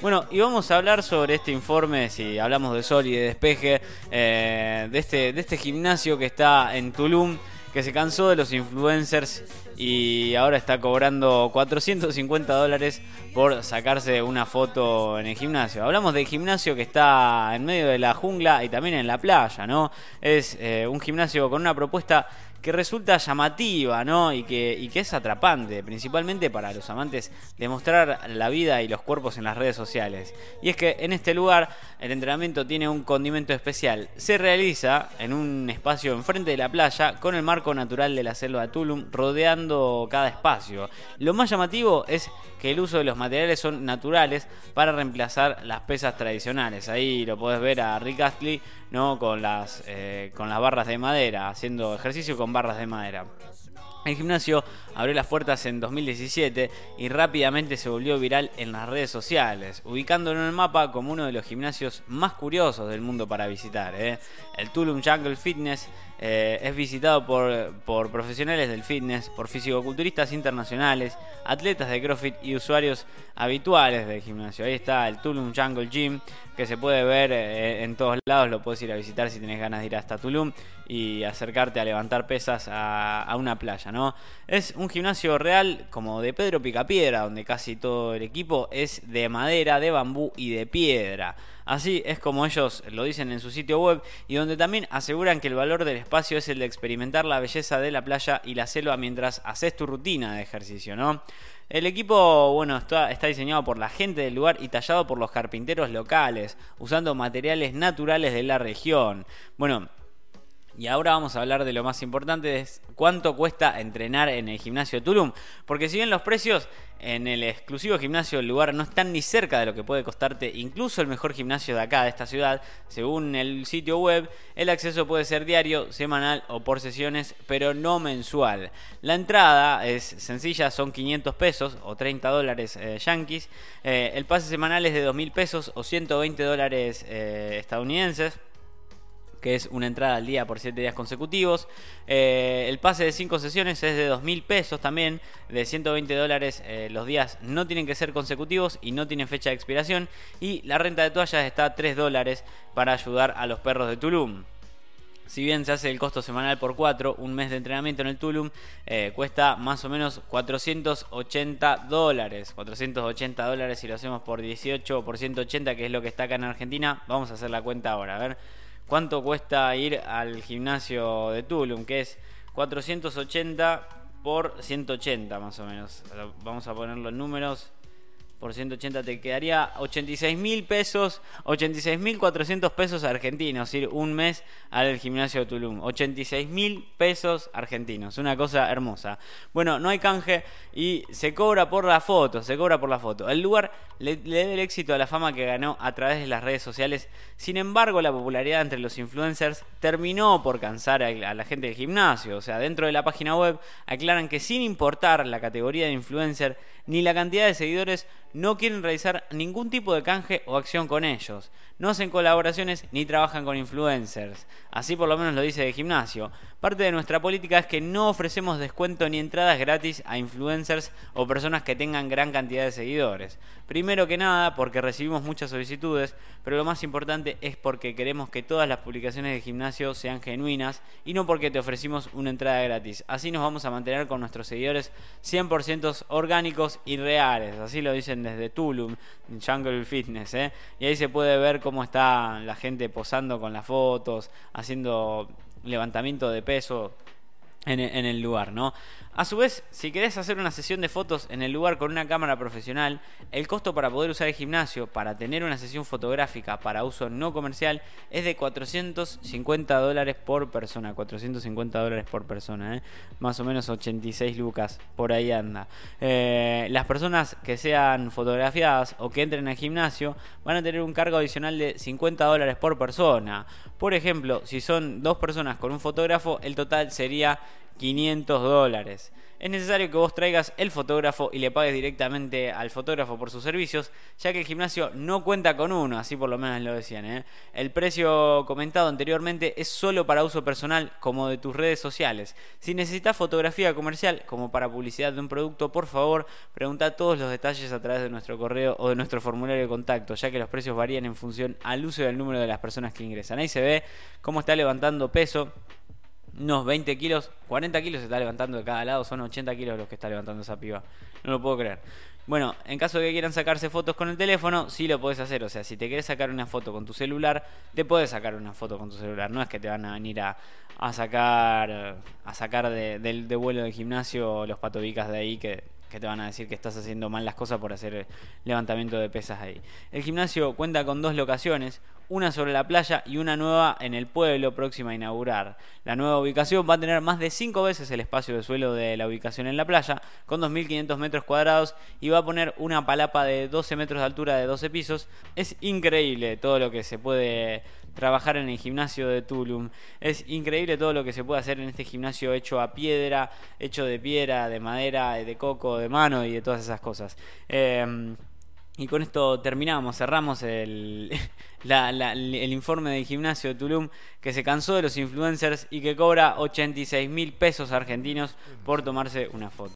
Bueno, y vamos a hablar sobre este informe, si hablamos de sol y de despeje, eh, de, este, de este gimnasio que está en Tulum, que se cansó de los influencers y ahora está cobrando 450 dólares por sacarse una foto en el gimnasio. Hablamos del gimnasio que está en medio de la jungla y también en la playa, ¿no? Es eh, un gimnasio con una propuesta que resulta llamativa, ¿no? Y que, es atrapante, principalmente para los amantes de mostrar la vida y los cuerpos en las redes sociales. Y es que en este lugar el entrenamiento tiene un condimento especial. Se realiza en un espacio enfrente de la playa con el marco natural de la selva de Tulum rodeando cada espacio. Lo más llamativo es que el uso de los materiales son naturales para reemplazar las pesas tradicionales. Ahí lo puedes ver a Rick Astley ¿no? con, las, eh, con las barras de madera, haciendo ejercicio con barras de madera. El gimnasio abrió las puertas en 2017 y rápidamente se volvió viral en las redes sociales, ubicándolo en el mapa como uno de los gimnasios más curiosos del mundo para visitar. ¿eh? El Tulum Jungle Fitness eh, es visitado por, por, profesionales del fitness, por fisicoculturistas internacionales, atletas de CrossFit y usuarios habituales del gimnasio. Ahí está el Tulum Jungle Gym, que se puede ver eh, en todos lados, lo puedes ir a visitar si tienes ganas de ir hasta Tulum y acercarte a levantar pesas a, a una playa, ¿no? Es un gimnasio real como de Pedro Picapiedra, donde casi todo el equipo es de madera, de bambú y de piedra. Así es como ellos lo dicen en su sitio web y donde también aseguran que el valor del espacio es el de experimentar la belleza de la playa y la selva mientras haces tu rutina de ejercicio, ¿no? El equipo, bueno, está, está, diseñado por la gente del lugar y tallado por los carpinteros locales, usando materiales naturales de la región. Bueno, y ahora vamos a hablar de lo más importante, es cuánto cuesta entrenar en el gimnasio Tulum. Porque si bien los precios en el exclusivo gimnasio del lugar no están ni cerca de lo que puede costarte incluso el mejor gimnasio de acá, de esta ciudad, según el sitio web, el acceso puede ser diario, semanal o por sesiones, pero no mensual. La entrada es sencilla, son 500 pesos o 30 dólares eh, yankees. Eh, el pase semanal es de 2.000 pesos o 120 dólares eh, estadounidenses que es una entrada al día por 7 días consecutivos. Eh, el pase de 5 sesiones es de 2.000 pesos también, de 120 dólares. Eh, los días no tienen que ser consecutivos y no tienen fecha de expiración. Y la renta de toallas está a 3 dólares para ayudar a los perros de Tulum. Si bien se hace el costo semanal por 4, un mes de entrenamiento en el Tulum eh, cuesta más o menos 480 dólares. 480 dólares si lo hacemos por 18 o por 180, que es lo que está acá en Argentina. Vamos a hacer la cuenta ahora, a ver cuánto cuesta ir al gimnasio de Tulum, que es 480 por 180 más o menos. Vamos a ponerlo en números por 180 te quedaría 86 mil pesos, 86 mil 400 pesos argentinos, ir un mes al gimnasio de Tulum. 86 mil pesos argentinos, una cosa hermosa. Bueno, no hay canje y se cobra por la foto, se cobra por la foto. El lugar le, le debe el éxito a la fama que ganó a través de las redes sociales. Sin embargo, la popularidad entre los influencers terminó por cansar a, a la gente del gimnasio. O sea, dentro de la página web aclaran que sin importar la categoría de influencer ni la cantidad de seguidores, no quieren realizar ningún tipo de canje o acción con ellos. No hacen colaboraciones ni trabajan con influencers. Así por lo menos lo dice de gimnasio. Parte de nuestra política es que no ofrecemos descuento ni entradas gratis a influencers o personas que tengan gran cantidad de seguidores. Primero que nada porque recibimos muchas solicitudes, pero lo más importante es porque queremos que todas las publicaciones de gimnasio sean genuinas y no porque te ofrecimos una entrada gratis. Así nos vamos a mantener con nuestros seguidores 100% orgánicos y reales. Así lo dicen desde Tulum, Jungle Fitness. ¿eh? Y ahí se puede ver cómo está la gente posando con las fotos, haciendo levantamiento de peso en, en el lugar, ¿no? A su vez, si querés hacer una sesión de fotos en el lugar con una cámara profesional, el costo para poder usar el gimnasio para tener una sesión fotográfica para uso no comercial es de 450 dólares por persona. 450 dólares por persona, ¿eh? más o menos 86 lucas, por ahí anda. Eh, las personas que sean fotografiadas o que entren al gimnasio van a tener un cargo adicional de 50 dólares por persona. Por ejemplo, si son dos personas con un fotógrafo, el total sería 500 dólares es necesario que vos traigas el fotógrafo y le pagues directamente al fotógrafo por sus servicios, ya que el gimnasio no cuenta con uno, así por lo menos lo decían. ¿eh? El precio comentado anteriormente es solo para uso personal como de tus redes sociales. Si necesitas fotografía comercial como para publicidad de un producto, por favor, pregunta todos los detalles a través de nuestro correo o de nuestro formulario de contacto, ya que los precios varían en función al uso y al número de las personas que ingresan. Ahí se ve cómo está levantando peso unos 20 kilos, 40 kilos se está levantando de cada lado, son 80 kilos los que está levantando esa piba. No lo puedo creer. Bueno, en caso de que quieran sacarse fotos con el teléfono, sí lo puedes hacer. O sea, si te quieres sacar una foto con tu celular, te puedes sacar una foto con tu celular. No es que te van a venir a, sacar a sacar de, de vuelo del gimnasio los patobicas de ahí que que te van a decir que estás haciendo mal las cosas por hacer levantamiento de pesas ahí. El gimnasio cuenta con dos locaciones, una sobre la playa y una nueva en el pueblo próxima a inaugurar. La nueva ubicación va a tener más de 5 veces el espacio de suelo de la ubicación en la playa, con 2.500 metros cuadrados, y va a poner una palapa de 12 metros de altura de 12 pisos. Es increíble todo lo que se puede trabajar en el gimnasio de Tulum. Es increíble todo lo que se puede hacer en este gimnasio hecho a piedra, hecho de piedra, de madera, de coco, de mano y de todas esas cosas. Em, y con esto terminamos, cerramos el, el informe del gimnasio de Tulum que se cansó de los influencers y que cobra 86 mil pesos argentinos por tomarse una foto.